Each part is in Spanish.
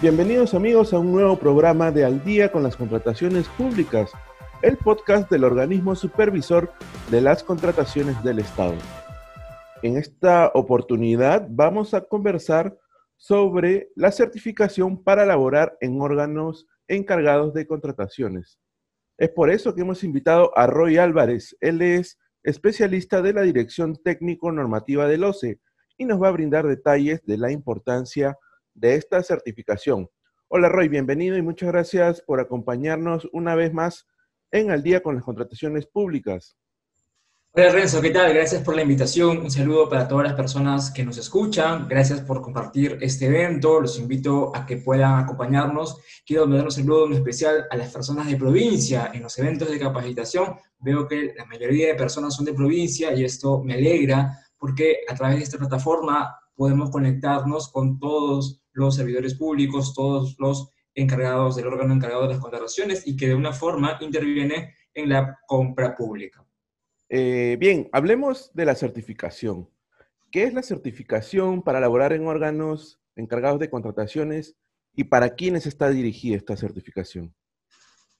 Bienvenidos amigos a un nuevo programa de Al día con las contrataciones públicas, el podcast del organismo supervisor de las contrataciones del Estado. En esta oportunidad vamos a conversar sobre la certificación para laborar en órganos encargados de contrataciones. Es por eso que hemos invitado a Roy Álvarez. Él es especialista de la Dirección Técnico Normativa del OCE y nos va a brindar detalles de la importancia de esta certificación. Hola Roy, bienvenido y muchas gracias por acompañarnos una vez más en Al día con las contrataciones públicas. Hola Renzo, ¿qué tal? Gracias por la invitación. Un saludo para todas las personas que nos escuchan. Gracias por compartir este evento. Los invito a que puedan acompañarnos. Quiero mandar un saludo en especial a las personas de provincia en los eventos de capacitación. Veo que la mayoría de personas son de provincia y esto me alegra porque a través de esta plataforma podemos conectarnos con todos los servidores públicos, todos los encargados del órgano encargado de las contrataciones y que de una forma interviene en la compra pública. Eh, bien, hablemos de la certificación. ¿Qué es la certificación para laborar en órganos encargados de contrataciones y para quiénes está dirigida esta certificación?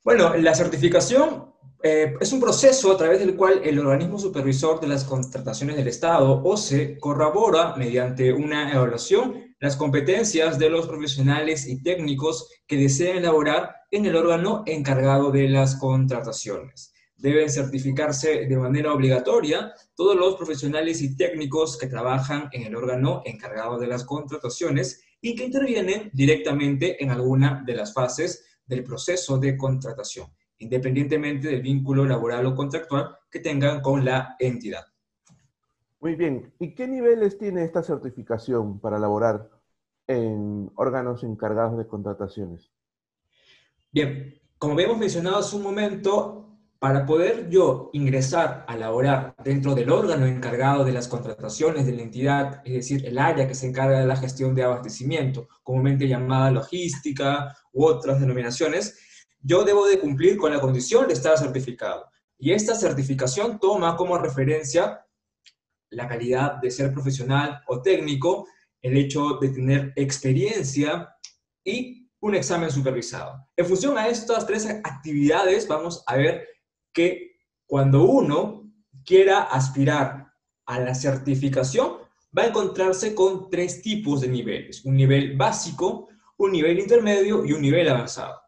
Bueno, la certificación eh, es un proceso a través del cual el organismo supervisor de las contrataciones del Estado, OCE, corrobora mediante una evaluación las competencias de los profesionales y técnicos que deseen elaborar en el órgano encargado de las contrataciones. Deben certificarse de manera obligatoria todos los profesionales y técnicos que trabajan en el órgano encargado de las contrataciones y que intervienen directamente en alguna de las fases del proceso de contratación, independientemente del vínculo laboral o contractual que tengan con la entidad. Muy bien. ¿Y qué niveles tiene esta certificación para laborar en órganos encargados de contrataciones? Bien, como habíamos mencionado hace un momento, para poder yo ingresar a laborar dentro del órgano encargado de las contrataciones de la entidad, es decir, el área que se encarga de la gestión de abastecimiento, comúnmente llamada logística u otras denominaciones, yo debo de cumplir con la condición de estar certificado. Y esta certificación toma como referencia la calidad de ser profesional o técnico, el hecho de tener experiencia y un examen supervisado. En función a estas tres actividades, vamos a ver que cuando uno quiera aspirar a la certificación, va a encontrarse con tres tipos de niveles. Un nivel básico, un nivel intermedio y un nivel avanzado.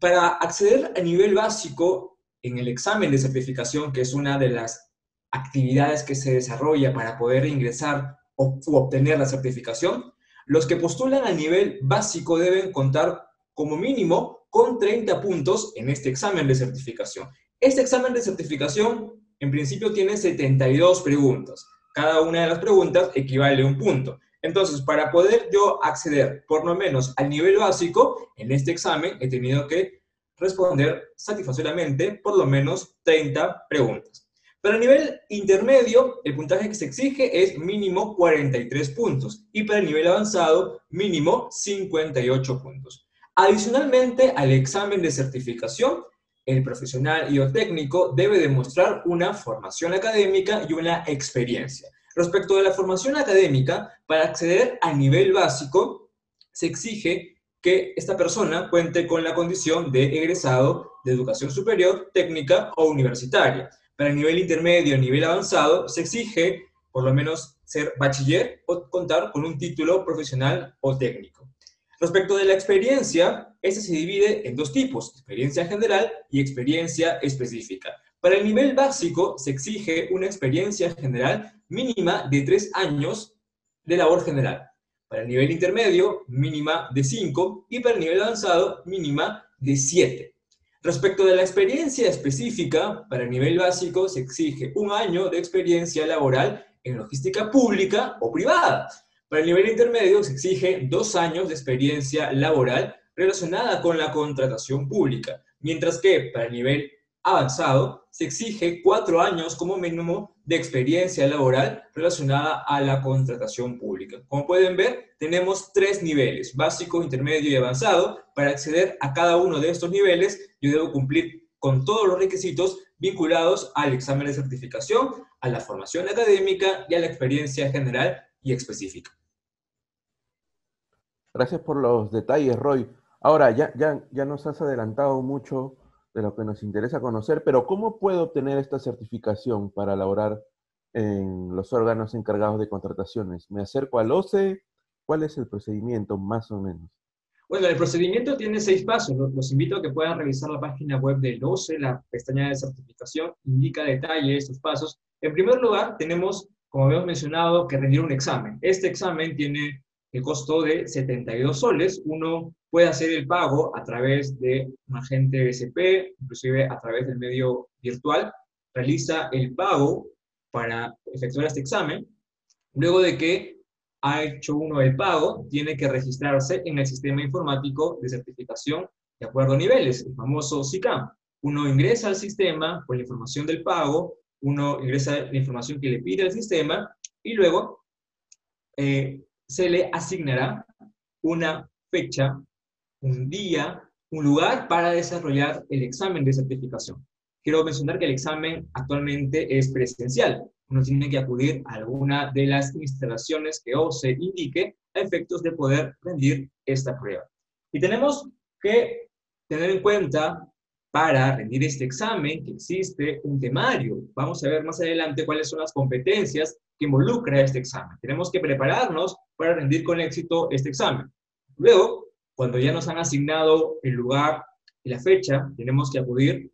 Para acceder al nivel básico en el examen de certificación, que es una de las actividades que se desarrolla para poder ingresar o obtener la certificación, los que postulan al nivel básico deben contar como mínimo con 30 puntos en este examen de certificación. Este examen de certificación, en principio, tiene 72 preguntas. Cada una de las preguntas equivale a un punto. Entonces, para poder yo acceder por lo menos al nivel básico, en este examen he tenido que responder satisfactoriamente por lo menos 30 preguntas. Para el nivel intermedio, el puntaje que se exige es mínimo 43 puntos y para el nivel avanzado, mínimo 58 puntos. Adicionalmente al examen de certificación, el profesional y o técnico debe demostrar una formación académica y una experiencia. Respecto de la formación académica, para acceder al nivel básico, se exige que esta persona cuente con la condición de egresado de educación superior, técnica o universitaria. Para el nivel intermedio nivel avanzado, se exige por lo menos ser bachiller o contar con un título profesional o técnico. Respecto de la experiencia, esta se divide en dos tipos, experiencia general y experiencia específica. Para el nivel básico se exige una experiencia general mínima de tres años de labor general. Para el nivel intermedio, mínima de cinco y para el nivel avanzado, mínima de siete. Respecto de la experiencia específica, para el nivel básico se exige un año de experiencia laboral en logística pública o privada. Para el nivel intermedio se exige dos años de experiencia laboral relacionada con la contratación pública, mientras que para el nivel avanzado se exige cuatro años como mínimo de experiencia laboral relacionada a la contratación pública. Como pueden ver, tenemos tres niveles, básico, intermedio y avanzado. Para acceder a cada uno de estos niveles, yo debo cumplir con todos los requisitos vinculados al examen de certificación, a la formación académica y a la experiencia general y específica. Gracias por los detalles, Roy. Ahora, ya, ya, ya nos has adelantado mucho de lo que nos interesa conocer, pero ¿cómo puedo obtener esta certificación para elaborar en los órganos encargados de contrataciones? ¿Me acerco al OCE? ¿Cuál es el procedimiento más o menos? Bueno, el procedimiento tiene seis pasos. Los invito a que puedan revisar la página web del OCE, la pestaña de certificación, indica detalle de estos pasos. En primer lugar, tenemos, como habíamos mencionado, que rendir un examen. Este examen tiene el costo de 72 soles. Uno puede hacer el pago a través de un agente BCP, inclusive a través del medio virtual. Realiza el pago para efectuar este examen. Luego de que ha hecho uno el pago, tiene que registrarse en el sistema informático de certificación de acuerdo a niveles, el famoso SICAM. Uno ingresa al sistema con la información del pago, uno ingresa la información que le pide el sistema y luego eh, se le asignará una fecha, un día, un lugar para desarrollar el examen de certificación. Quiero mencionar que el examen actualmente es presencial, uno tiene que acudir a alguna de las instalaciones que OCE indique a efectos de poder rendir esta prueba. Y tenemos que tener en cuenta para rendir este examen que existe un temario. Vamos a ver más adelante cuáles son las competencias que involucra este examen. Tenemos que prepararnos para rendir con éxito este examen. Luego, cuando ya nos han asignado el lugar y la fecha, tenemos que acudir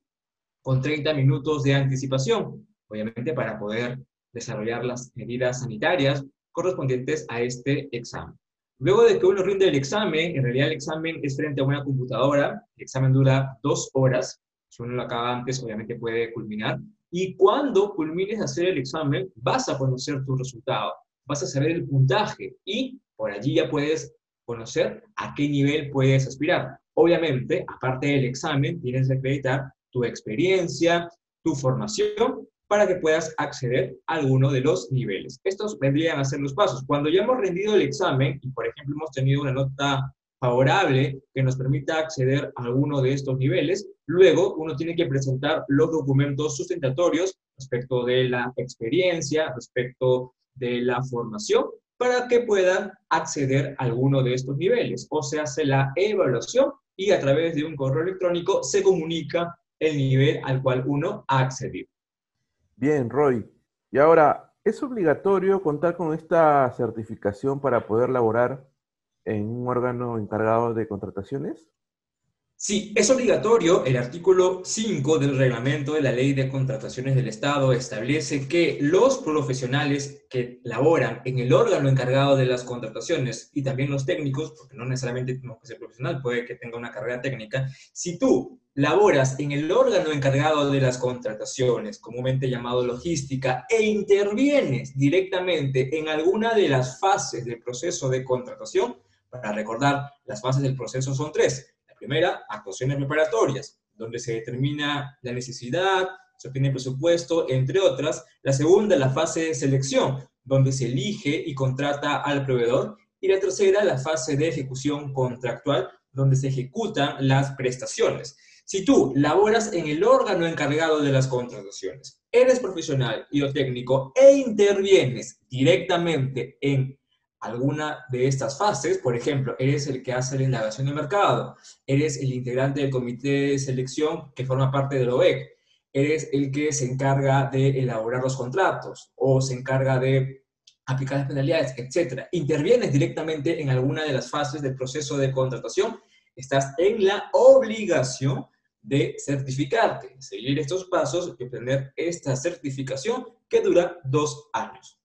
con 30 minutos de anticipación obviamente para poder desarrollar las medidas sanitarias correspondientes a este examen. Luego de que uno rinde el examen, en realidad el examen es frente a una computadora, el examen dura dos horas, si uno lo acaba antes, obviamente puede culminar, y cuando culmines de hacer el examen, vas a conocer tu resultado, vas a saber el puntaje y por allí ya puedes conocer a qué nivel puedes aspirar. Obviamente, aparte del examen, tienes que acreditar tu experiencia, tu formación para que puedas acceder a alguno de los niveles. Estos vendrían a ser los pasos. Cuando ya hemos rendido el examen y, por ejemplo, hemos tenido una nota favorable que nos permita acceder a alguno de estos niveles, luego uno tiene que presentar los documentos sustentatorios respecto de la experiencia, respecto de la formación, para que pueda acceder a alguno de estos niveles. O se hace la evaluación y a través de un correo electrónico se comunica el nivel al cual uno ha accedido. Bien, Roy. Y ahora, ¿es obligatorio contar con esta certificación para poder laborar en un órgano encargado de contrataciones? Sí, es obligatorio. El artículo 5 del reglamento de la Ley de Contrataciones del Estado establece que los profesionales que laboran en el órgano encargado de las contrataciones y también los técnicos, porque no necesariamente tenemos que ser profesional, puede que tenga una carrera técnica, si tú laboras en el órgano encargado de las contrataciones, comúnmente llamado logística, e intervienes directamente en alguna de las fases del proceso de contratación, para recordar, las fases del proceso son tres Primera, actuaciones preparatorias, donde se determina la necesidad, se obtiene presupuesto, entre otras. La segunda, la fase de selección, donde se elige y contrata al proveedor. Y la tercera, la fase de ejecución contractual, donde se ejecutan las prestaciones. Si tú laboras en el órgano encargado de las contrataciones, eres profesional y o técnico e intervienes directamente en alguna de estas fases, por ejemplo, eres el que hace la indagación de mercado, eres el integrante del comité de selección que forma parte del OEC, eres el que se encarga de elaborar los contratos o se encarga de aplicar las penalidades, etc. Intervienes directamente en alguna de las fases del proceso de contratación, estás en la obligación de certificarte, seguir estos pasos y obtener esta certificación que dura dos años.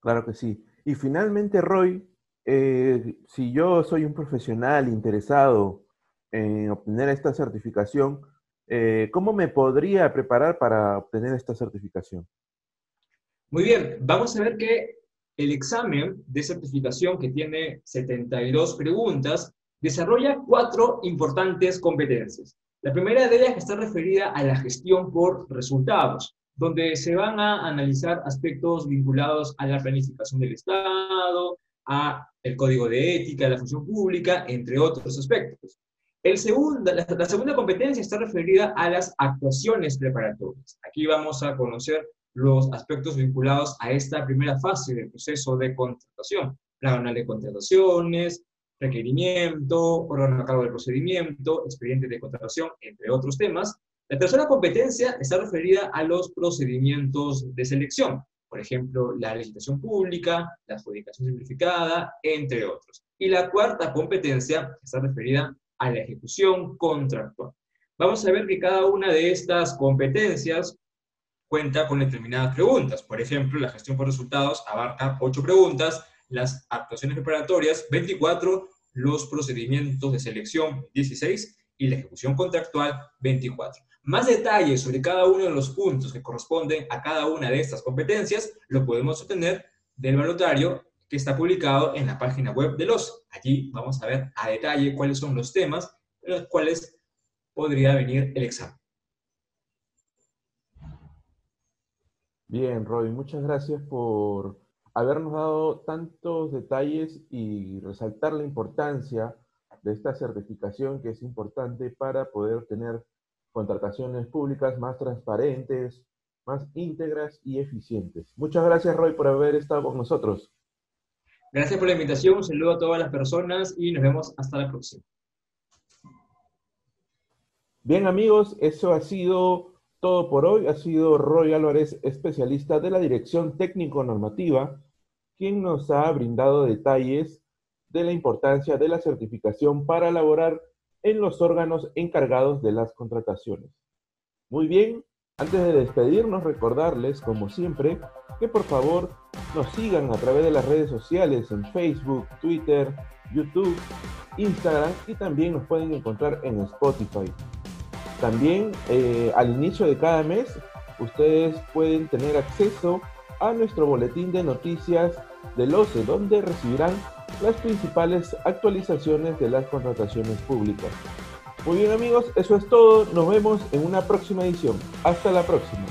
Claro que sí. Y finalmente, Roy, eh, si yo soy un profesional interesado en obtener esta certificación, eh, ¿cómo me podría preparar para obtener esta certificación? Muy bien, vamos a ver que el examen de certificación que tiene 72 preguntas desarrolla cuatro importantes competencias. La primera de ellas está referida a la gestión por resultados donde se van a analizar aspectos vinculados a la planificación del Estado, a el código de ética, a la función pública, entre otros aspectos. El segundo, la, segunda competencia está referida a las actuaciones preparatorias. Aquí vamos a conocer los aspectos vinculados a esta primera fase del proceso de contratación. Plan de contrataciones, requerimiento, órgano a cargo del procedimiento, expediente de contratación, entre otros temas. La tercera competencia está referida a los procedimientos de selección, por ejemplo, la licitación pública, la adjudicación simplificada, entre otros. Y la cuarta competencia está referida a la ejecución contractual. Vamos a ver que cada una de estas competencias cuenta con determinadas preguntas. Por ejemplo, la gestión por resultados abarca ocho preguntas, las actuaciones preparatorias 24, los procedimientos de selección 16 y la ejecución contractual 24. Más detalles sobre cada uno de los puntos que corresponden a cada una de estas competencias lo podemos obtener del voluntario que está publicado en la página web de los. Allí vamos a ver a detalle cuáles son los temas en los cuales podría venir el examen. Bien, Roy, muchas gracias por habernos dado tantos detalles y resaltar la importancia de esta certificación que es importante para poder tener contrataciones públicas más transparentes, más íntegras y eficientes. Muchas gracias, Roy, por haber estado con nosotros. Gracias por la invitación, un saludo a todas las personas y nos vemos hasta la próxima. Bien, amigos, eso ha sido todo por hoy. Ha sido Roy Álvarez, especialista de la Dirección Técnico-Normativa, quien nos ha brindado detalles de la importancia de la certificación para elaborar en los órganos encargados de las contrataciones. Muy bien, antes de despedirnos, recordarles, como siempre, que por favor nos sigan a través de las redes sociales en Facebook, Twitter, YouTube, Instagram y también nos pueden encontrar en Spotify. También eh, al inicio de cada mes ustedes pueden tener acceso a nuestro boletín de noticias del OCE, donde recibirán las principales actualizaciones de las contrataciones públicas. Muy bien amigos, eso es todo. Nos vemos en una próxima edición. Hasta la próxima.